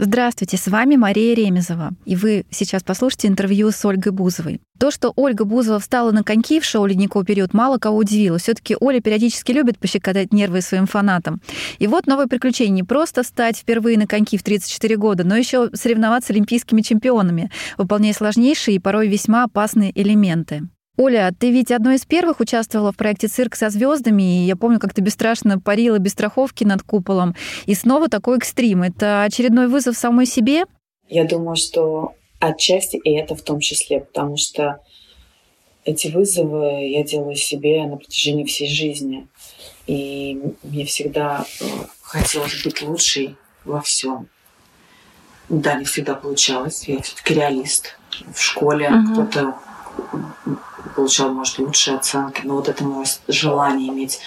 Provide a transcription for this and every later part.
Здравствуйте, с вами Мария Ремезова, и вы сейчас послушаете интервью с Ольгой Бузовой. То, что Ольга Бузова встала на коньки в шоу «Ледниковый период», мало кого удивило. все таки Оля периодически любит пощекотать нервы своим фанатам. И вот новое приключение. Не просто стать впервые на коньки в 34 года, но еще соревноваться с олимпийскими чемпионами, выполняя сложнейшие и порой весьма опасные элементы. Оля, ты ведь одной из первых участвовала в проекте «Цирк со звездами», и я помню, как ты бесстрашно парила без страховки над куполом. И снова такой экстрим. Это очередной вызов самой себе? Я думаю, что отчасти и это в том числе, потому что эти вызовы я делаю себе на протяжении всей жизни. И мне всегда э, хотелось быть лучшей во всем. Да, не всегда получалось. Я все-таки реалист. В школе uh-huh. кто-то получал, может, лучшие оценки, но вот это мое желание иметь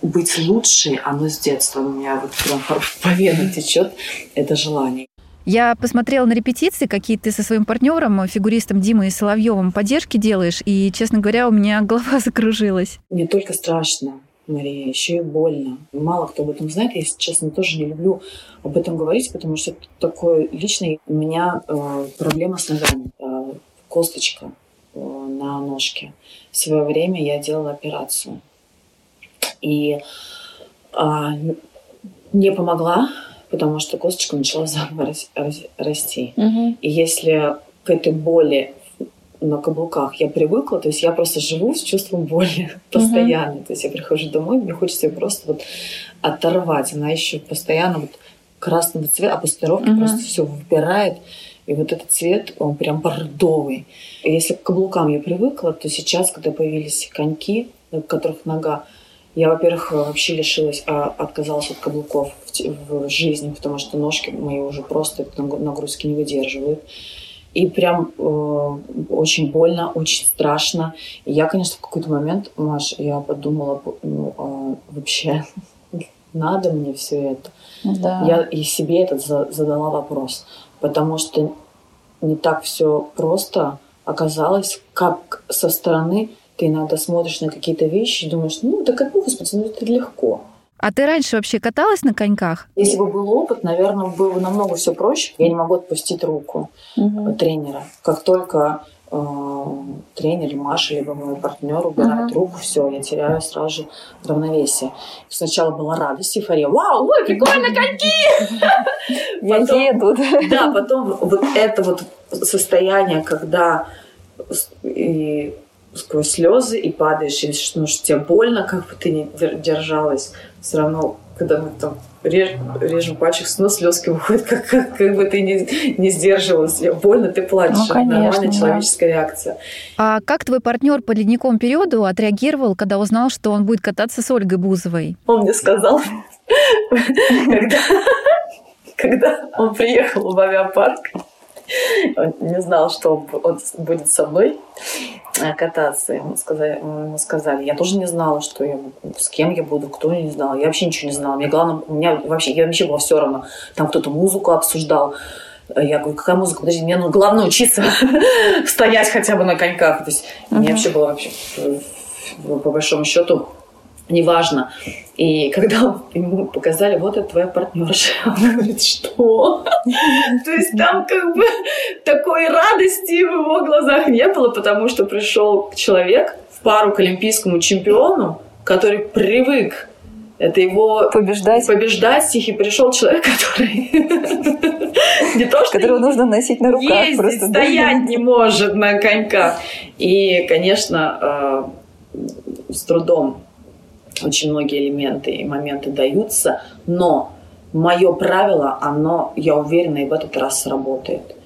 быть лучшей, оно с детства у меня вот прям по венам течет, это желание. Я посмотрела на репетиции, какие ты со своим партнером, фигуристом Димой Соловьевым, поддержки делаешь, и, честно говоря, у меня голова закружилась. Не только страшно, Мария, еще и больно. Мало кто об этом знает. Я, если честно, тоже не люблю об этом говорить, потому что это такое личное. У меня э, проблема с ногами. Э, косточка на ножке. В свое время я делала операцию. И а, не помогла, потому что косточка начала заново расти. Угу. И если к этой боли на каблуках я привыкла, то есть я просто живу с чувством боли постоянно. Угу. То есть я прихожу домой, мне хочется ее просто вот оторвать. Она еще постоянно вот красного цвета, а после угу. просто все выбирает. И вот этот цвет, он прям бордовый. И если к каблукам я привыкла, то сейчас, когда появились коньки, на которых нога, я, во-первых, вообще лишилась, а, отказалась от каблуков в, в жизни, потому что ножки мои уже просто нагрузки не выдерживают. И прям э, очень больно, очень страшно. И я, конечно, в какой-то момент, Маш, я подумала, ну, а вообще надо мне все это. Да. Я и себе этот задала вопрос потому что не так все просто оказалось, как со стороны ты иногда смотришь на какие-то вещи и думаешь, ну, да как бы, господи, ну это легко. А ты раньше вообще каталась на коньках? Если бы был опыт, наверное, было бы намного все проще. Я не могу отпустить руку угу. тренера. Как только тренер, Маша, либо мой партнер убирает uh-huh. руку, все, я теряю сразу же равновесие. Сначала была радость, эйфория. Вау, ой, прикольно, коньки! Я еду. Да, потом вот это вот состояние, когда и сквозь слезы и падаешь, и ну, что тебе больно, как бы ты не держалась, все равно, когда мы там реж, режем пальчик, снова слезки выходят, как, как, как бы ты не, не сдерживалась. Больно, ты плачешь. Ну, конечно, Нормальная да. человеческая реакция. А как твой партнер по ледниковому периоду отреагировал, когда узнал, что он будет кататься с Ольгой Бузовой? Он мне сказал, когда он приехал в авиапарк, он не знал, что он будет со мной кататься. Ему сказали, ему сказали. Я тоже не знала, что я, с кем я буду, кто не знала. Я вообще ничего не знала. Мне главное, у меня вообще, я вообще было все равно. Там кто-то музыку обсуждал. Я говорю, какая музыка? Подожди, мне ну, главное учиться стоять хотя бы на коньках. То есть мне вообще было вообще по большому счету неважно. И когда ему показали, вот это твоя партнерша, он говорит, что? То есть там как бы такой радости в его глазах не было, потому что пришел человек в пару к олимпийскому чемпиону, который привык это его побеждать. побеждать и пришел человек, который не то, что которого нужно носить на руках, ездить, просто стоять не может на коньках. И, конечно, э, с трудом очень многие элементы и моменты даются, но мое правило, оно, я уверена, и в этот раз сработает.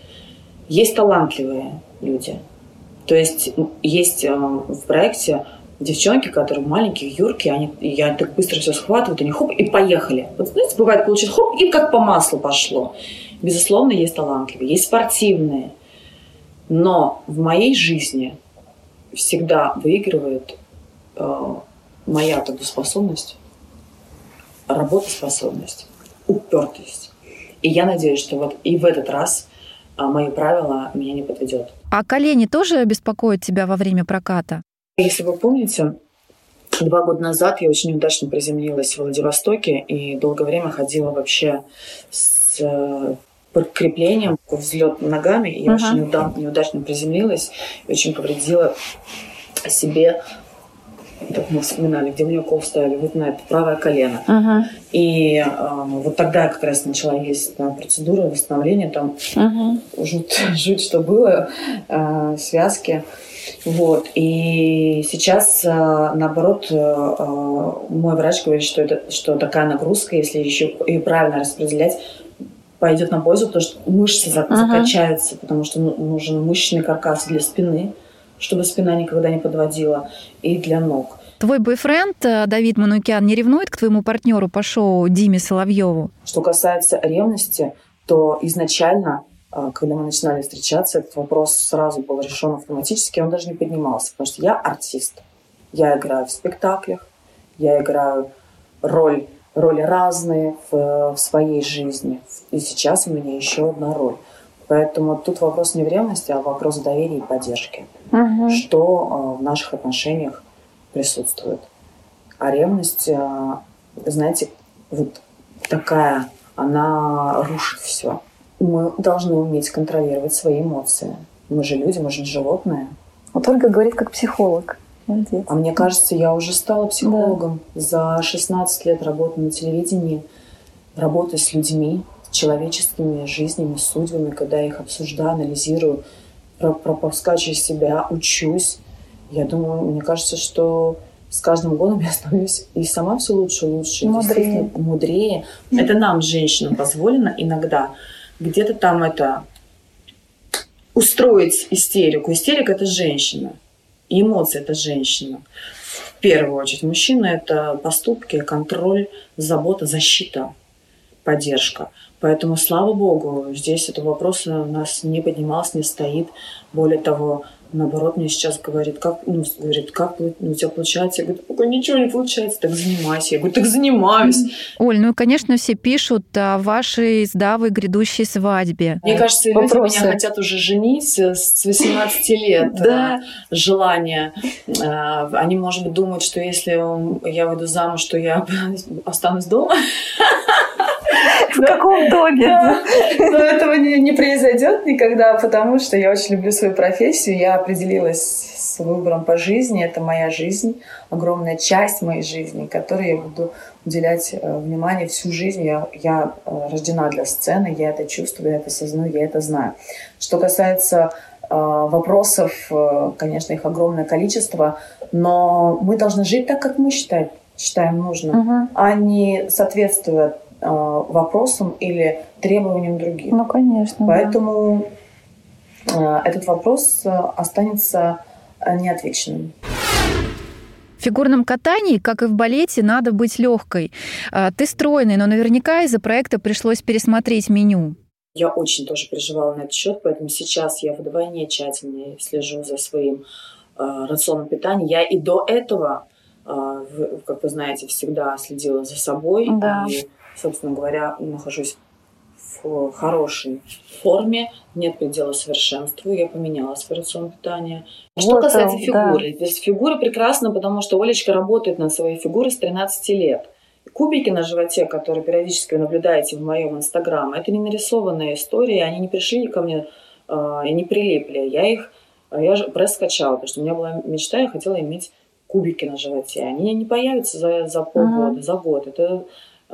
Есть талантливые люди. То есть есть э, в проекте девчонки, которые маленькие, юрки, они, я так быстро все схватывают, они хоп, и поехали. Вот знаете, бывает, получить хоп, и как по маслу пошло. Безусловно, есть талантливые, есть спортивные. Но в моей жизни всегда выигрывает э, моя трудоспособность, работоспособность. упертость. И я надеюсь, что вот и в этот раз а, мое правило меня не подведет. А колени тоже беспокоят тебя во время проката? Если вы помните, два года назад я очень неудачно приземлилась в Владивостоке и долгое время ходила вообще с э, подкреплением, взлет ногами, и я uh-huh. очень неудачно приземлилась и очень повредила себе как мы вспоминали, где мне укол ставили, вот на это правое колено. Uh-huh. И э, вот тогда я как раз начала есть там, процедуры восстановления, там uh-huh. жуть, жуть, что было, э, связки. Вот. И сейчас, э, наоборот, э, э, мой врач говорит, что, это, что такая нагрузка, если еще и правильно распределять, пойдет на пользу, потому что мышцы uh-huh. закачаются, потому что ну, нужен мышечный каркас для спины чтобы спина никогда не подводила, и для ног. Твой бойфренд Давид Манукян не ревнует к твоему партнеру по шоу Диме Соловьеву? Что касается ревности, то изначально а, когда мы начинали встречаться, этот вопрос сразу был решен автоматически, он даже не поднимался, потому что я артист. Я играю в спектаклях, я играю роль, роли разные в, в своей жизни. И сейчас у меня еще одна роль. Поэтому тут вопрос не в ревности, а вопрос доверия и поддержки. Угу. Что а, в наших отношениях присутствует. А ревность, знаете, вот такая, она рушит все мы должны уметь контролировать свои эмоции. Мы же люди, мы же животные. Вот Ольга говорит как психолог. Молодец. А мне кажется, я уже стала психологом. Да. За 16 лет работы на телевидении, работы с людьми, человеческими жизнями, судьбами, когда я их обсуждаю, анализирую, пропускаю через себя, учусь. Я думаю, мне кажется, что с каждым годом я становлюсь и сама все лучше и лучше. Мудрее. Мудрее. Это нам, женщинам, позволено иногда где-то там это устроить истерику. Истерика – это женщина. И эмоции – это женщина. В первую очередь. Мужчина – это поступки, контроль, забота, защита, поддержка. Поэтому, слава богу, здесь этого вопроса у нас не поднимался, не стоит. Более того, наоборот, мне сейчас говорит, как, ну, говорит, как ну, у тебя получается? Я говорю, пока ничего не получается, так занимайся. Я говорю, так занимаюсь. Оль, ну, конечно, все пишут о вашей с Давой грядущей свадьбе. Мне кажется, люди меня хотят уже женить с 18 лет. Да. Желание. Э, они, может быть, думают, что если я выйду замуж, то я останусь дома. В каком доме? Но этого не произойдет никогда, потому что я очень люблю свою профессию. Я определилась с выбором по жизни. Это моя жизнь, огромная часть моей жизни, которой я буду уделять э, внимание всю жизнь. Я, я э, рождена для сцены, я это чувствую, я это осознаю, я это знаю. Что касается э, вопросов, конечно, их огромное количество, но мы должны жить так, как мы считаем, считаем нужным, угу. а не соответствуя вопросам или требованиям других. Ну, конечно. Поэтому да. этот вопрос останется неотвеченным. В фигурном катании, как и в балете, надо быть легкой. А, ты стройный, но наверняка из-за проекта пришлось пересмотреть меню. Я очень тоже переживала на этот счет, поэтому сейчас я вдвойне тщательнее слежу за своим э, рационом питания. Я и до этого, э, как вы знаете, всегда следила за собой. Да. И, собственно говоря, нахожусь в хорошей форме, нет предела совершенству, я поменяла свой рацион питания. Что вот касается фигуры, да. здесь фигура прекрасна, потому что Олечка работает над своей фигурой с 13 лет. Кубики на животе, которые периодически вы наблюдаете в моем инстаграм, это не нарисованная история, они не пришли ко мне э, и не прилипли. Я их, я же пресс скачала, потому что у меня была мечта, я хотела иметь кубики на животе. Они не появятся за, за полгода, uh-huh. за год. Это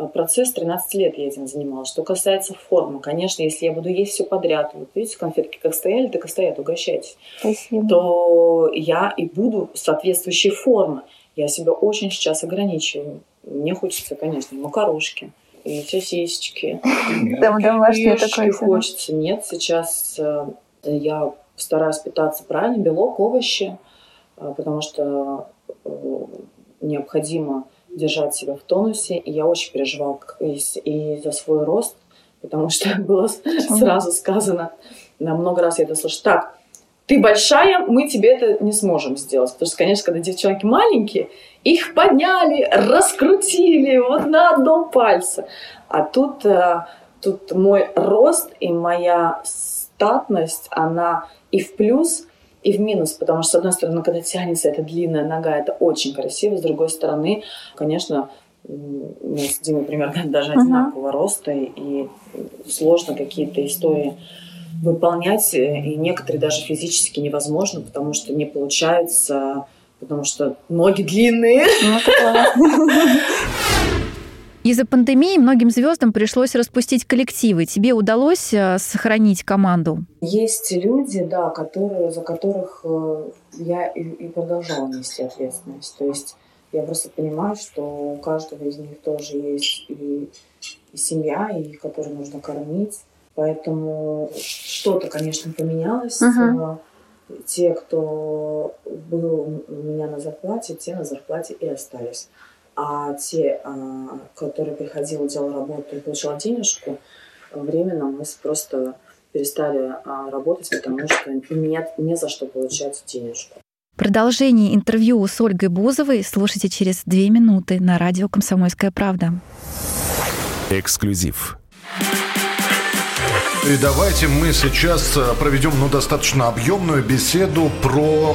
процесс 13 лет я этим занималась. Что касается формы, конечно, если я буду есть все подряд, вот видите, конфетки как стояли, так и стоят, угощайтесь, Спасибо. то я и буду соответствующей формы. Я себя очень сейчас ограничиваю. Мне хочется, конечно, макарошки и сосисочки. Там домашнее такое. хочется. Нет, сейчас э, я стараюсь питаться правильно, белок, овощи, э, потому что необходимо держать себя в тонусе. И я очень переживала и, и за свой рост, потому что было сразу сказано, на много раз я это слышу, так, ты большая, мы тебе это не сможем сделать. Потому что, конечно, когда девчонки маленькие, их подняли, раскрутили вот на одном пальце. А тут, э, тут мой рост и моя статность, она и в плюс, и в минус, потому что, с одной стороны, когда тянется эта длинная нога, это очень красиво, с другой стороны, конечно, мы с Димой примерно даже одинакового uh-huh. роста, и сложно какие-то истории выполнять, и некоторые даже физически невозможно, потому что не получается, потому что ноги длинные. Из-за пандемии многим звездам пришлось распустить коллективы. Тебе удалось э, сохранить команду? Есть люди, да, которые, за которых э, я и, и продолжала нести ответственность. То есть я просто понимаю, что у каждого из них тоже есть и, и семья, и которую нужно кормить. Поэтому что-то, конечно, поменялось. Uh-huh. Те, кто был у меня на зарплате, те на зарплате и остались. А те, а, которые приходил, делал работу и получал денежку, временно мы просто перестали а, работать, потому что у меня не за что получать денежку. Продолжение интервью с Ольгой Бузовой слушайте через две минуты на радио «Комсомольская правда». Эксклюзив. И давайте мы сейчас э, проведем ну, достаточно объемную беседу про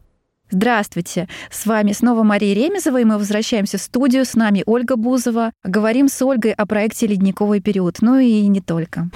Здравствуйте! С вами снова Мария Ремезова, и мы возвращаемся в студию. С нами Ольга Бузова. Говорим с Ольгой о проекте «Ледниковый период», ну и не только.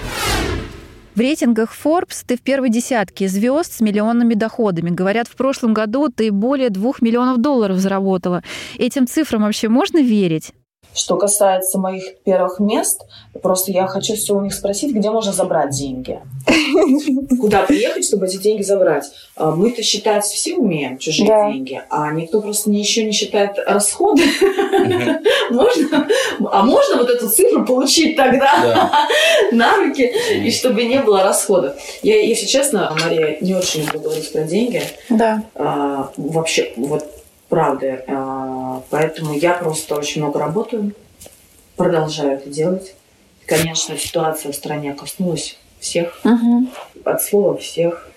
В рейтингах Forbes ты в первой десятке звезд с миллионными доходами. Говорят, в прошлом году ты более двух миллионов долларов заработала. Этим цифрам вообще можно верить? Что касается моих первых мест, просто я хочу все у них спросить, где можно забрать деньги. Куда приехать, чтобы эти деньги забрать? А, мы-то считать все умеем, чужие да. деньги, а никто просто еще не считает расходы. Можно? А можно вот эту цифру получить тогда на руки, и чтобы не было расходов? Я, если честно, Мария, не очень люблю говорить про деньги. Да. А, вообще, вот правда. Поэтому я просто очень много работаю, продолжаю это делать. Конечно, ситуация в стране коснулась всех, угу. от слова всех.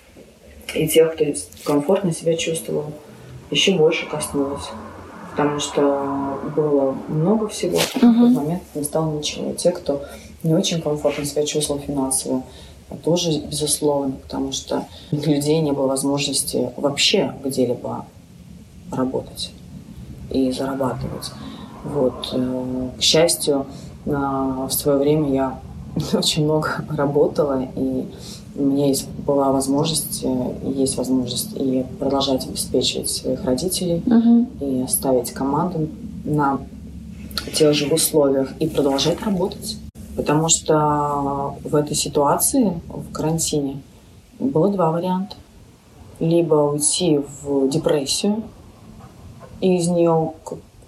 И тех, кто комфортно себя чувствовал, еще больше коснулась. Потому что было много всего, а в угу. тот момент не стало ничего. те, кто не очень комфортно себя чувствовал финансово, тоже, безусловно, потому что у людей не было возможности вообще где-либо работать и зарабатывать. Вот. Э, к счастью, в свое время я очень много работала, и у меня есть, была возможность, э, есть возможность и продолжать обеспечивать своих родителей, uh и оставить команду на тех же условиях и продолжать работать. Потому что в этой ситуации, в карантине, было два варианта. Либо уйти в депрессию, и из нее,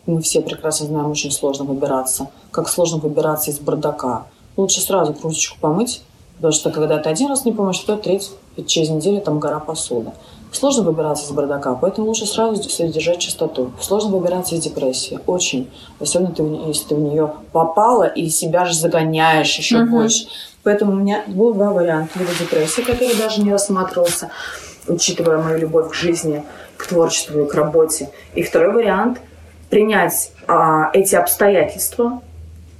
мы все прекрасно знаем, очень сложно выбираться. Как сложно выбираться из бардака. Лучше сразу кружечку помыть, потому что когда ты один раз не помоешь, то третий, через неделю там гора посуды. Сложно выбираться из бардака, поэтому лучше сразу содержать чистоту. Сложно выбираться из депрессии, очень. Особенно ты, если ты в нее попала и себя же загоняешь еще uh-huh. больше. Поэтому у меня было два варианта. Либо депрессия, который даже не рассматривался, учитывая мою любовь к жизни, к творчеству и к работе. И второй вариант – принять а, эти обстоятельства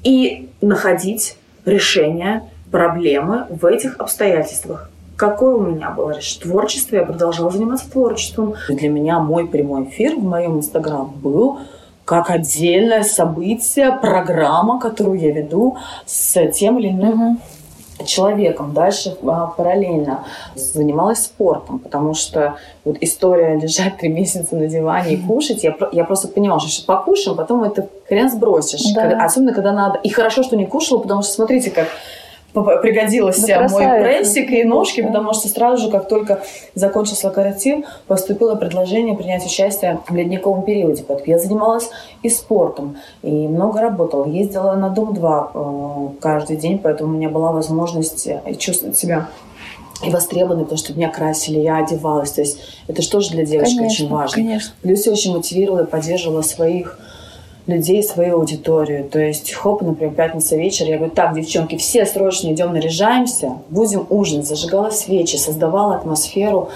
и находить решение проблемы в этих обстоятельствах. Какое у меня было решение? Творчество, я продолжала заниматься творчеством. Для меня мой прямой эфир в моем инстаграм был как отдельное событие, программа, которую я веду с тем или иным человеком. Дальше а, параллельно занималась спортом, потому что вот история лежать три месяца на диване и кушать, я, я просто понимала, что сейчас покушаем, потом это хрен сбросишь. Да. Когда, особенно, когда надо. И хорошо, что не кушала, потому что смотрите, как пригодился Да мой прессик и ножки, потому что сразу же, как только закончился карантин, поступило предложение принять участие в ледниковом периоде. Поэтому я занималась и спортом, и много работала. Ездила на Дом-2 э, каждый день, поэтому у меня была возможность э, чувствовать себя и востребованной, потому что меня красили, я одевалась. То есть это же для девочки очень важно. конечно. Плюс я очень мотивировала и поддерживала своих людей, свою аудиторию. То есть, хоп, например, пятница вечер, я говорю, так, девчонки, все срочно идем наряжаемся, будем ужинать. Зажигала свечи, создавала атмосферу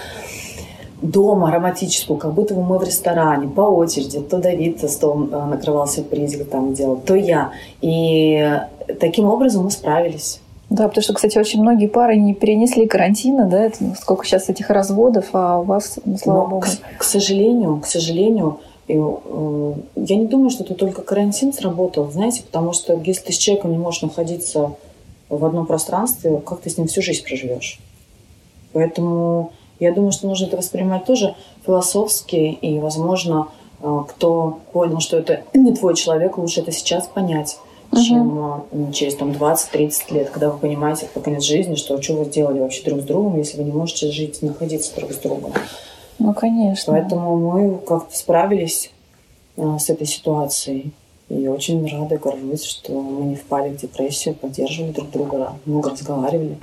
дома романтическую, как будто бы мы в ресторане, по очереди. То Давид стол э, накрывал сюрпризик там делал, то я. И таким образом мы справились. Да, потому что, кстати, очень многие пары не перенесли карантина, да, это сколько сейчас этих разводов, а у вас, ну, слава Но, богу. к, к сожалению, к сожалению, и, э, я не думаю, что это только карантин сработал, знаете, потому что если ты с человеком не можешь находиться в одном пространстве, как ты с ним всю жизнь проживешь? Поэтому я думаю, что нужно это воспринимать тоже философски, и, возможно, э, кто понял, что это не твой человек, лучше это сейчас понять, чем э, через там, 20-30 лет, когда вы понимаете под конец жизни, что что вы сделали вообще друг с другом, если вы не можете жить, находиться друг с другом. Ну, конечно. Поэтому мы как-то справились а, с этой ситуацией. И очень рада, горжусь, что мы не впали в депрессию, поддерживали друг друга, много разговаривали.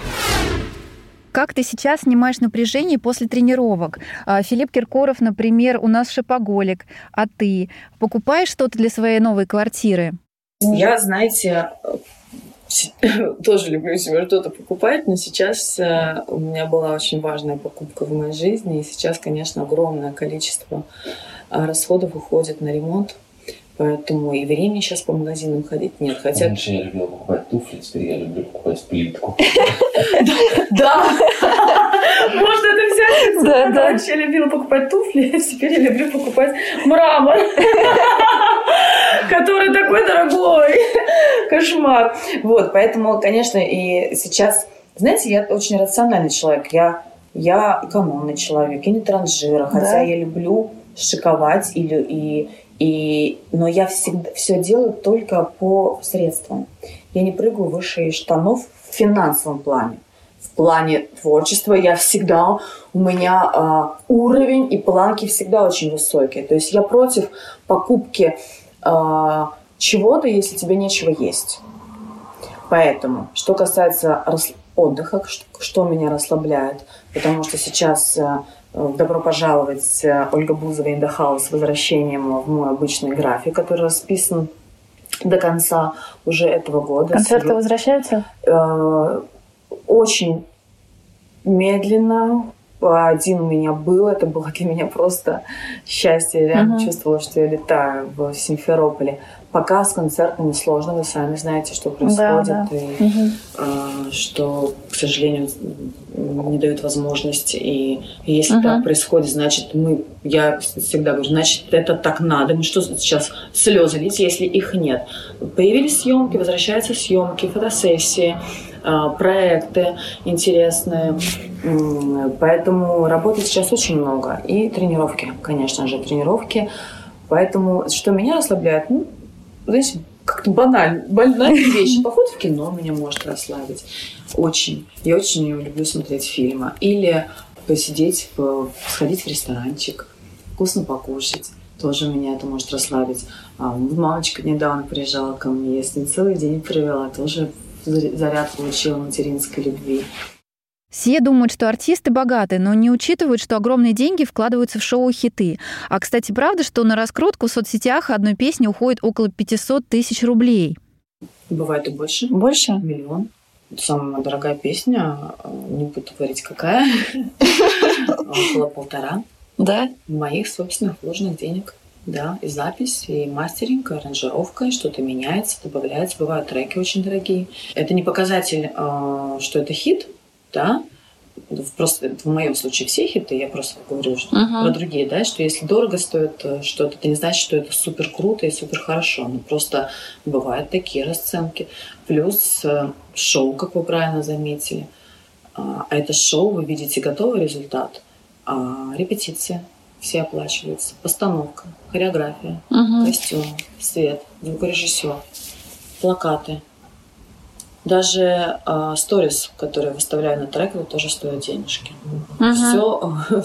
Как ты сейчас снимаешь напряжение после тренировок? А, Филипп Киркоров, например, у нас шопоголик, а ты покупаешь что-то для своей новой квартиры? Я, знаете, тоже люблю себе что-то покупать, но сейчас э, у меня была очень важная покупка в моей жизни, и сейчас, конечно, огромное количество э, расходов уходит на ремонт, поэтому и времени сейчас по магазинам ходить нет. Хотя Раньше я любила покупать туфли, теперь я люблю покупать плитку. Да! Можно это взять. Да, да. Раньше я любила покупать туфли, а теперь я люблю покупать мрамор. Который такой дорогой. Кошмар. Вот, поэтому, конечно, и сейчас... Знаете, я очень рациональный человек. Я, я экономный человек, я не транжира. Хотя Да. я люблю шиковать или и и, но я всегда все делаю только по средствам. Я не прыгаю выше штанов в финансовом плане. В плане творчества я всегда, у меня а, уровень и планки всегда очень высокие. То есть я против покупки чего-то, если тебе нечего есть. Поэтому, что касается отдыха, что, меня расслабляет, потому что сейчас э, добро пожаловать Ольга Бузова the house с возвращением в мой обычный график, который расписан до конца уже этого года. Концерты С- возвращаются? э, очень медленно. Один у меня был, это было для меня просто счастье. Я реально Мгм. чувствовала, что я летаю в Симферополе. Пока с концертами сложно, вы сами знаете, что происходит. да. И, Мгм. э, что, к сожалению, не дают возможности. И если Мгм. так происходит, значит, мы, я всегда говорю, значит, это так надо. Мы что сейчас слезы лить, если их нет? Появились съемки, возвращаются съемки, фотосессии, проекты интересные. Поэтому работы сейчас очень много. И тренировки, конечно же, тренировки. Поэтому, что меня расслабляет, ну, знаете, как-то банально, банальные вещи. Поход в кино меня может расслабить. Очень. Я очень люблю смотреть фильмы. Или посидеть, в- сходить в ресторанчик, вкусно покушать. Тоже меня это может расслабить. А, мамочка недавно приезжала ко мне, я с ней целый день провела. Тоже заряд получила материнской любви. Все думают, что артисты богаты, но не учитывают, что огромные деньги вкладываются в шоу-хиты. А, кстати, правда, что на раскрутку в соцсетях одной песни уходит около 500 тысяч рублей? Бывает и больше. Больше? Миллион. Это самая дорогая песня. Не буду говорить, какая. Около полтора. Да. моих собственных вложенных денег. Да, и запись, и мастеринг, и аранжировка, и что-то меняется, добавляется. Бывают треки очень дорогие. Это не показатель, э, что это хит, да. Просто в моем случае все хиты, я просто говорю что Мгм. про другие, да, что если дорого стоит э, что-то, это не значит, что это супер круто и супер хорошо. Ну, просто бывают такие расценки. Плюс э, шоу, как вы правильно заметили. А а это шоу, вы видите готовый результат, а репетиция все оплачиваются, постановка, хореография, Мгм. костюм, свет, звукорежиссер, плакаты. Даже э, сторис, которые я выставляю на трек, это тоже стоят денежки. Uh-huh. Все,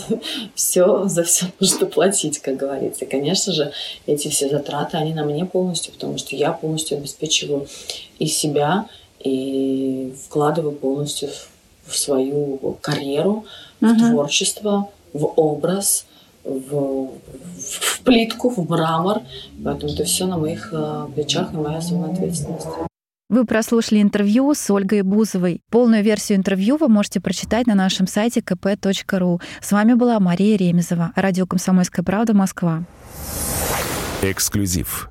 все за все нужно платить, как говорится. И, конечно же, эти все затраты, они на мне полностью, потому что я полностью обеспечиваю и себя, и вкладываю полностью в свою карьеру, uh-huh. в творчество, в образ, в, в плитку, в мрамор. Поэтому это все на моих э, плечах и моя зона ответственности. Вы прослушали интервью с Ольгой Бузовой. Полную версию интервью вы можете прочитать на нашем сайте kp.ru. С вами была Мария Ремезова, радио «Комсомольская правда», Москва. Эксклюзив.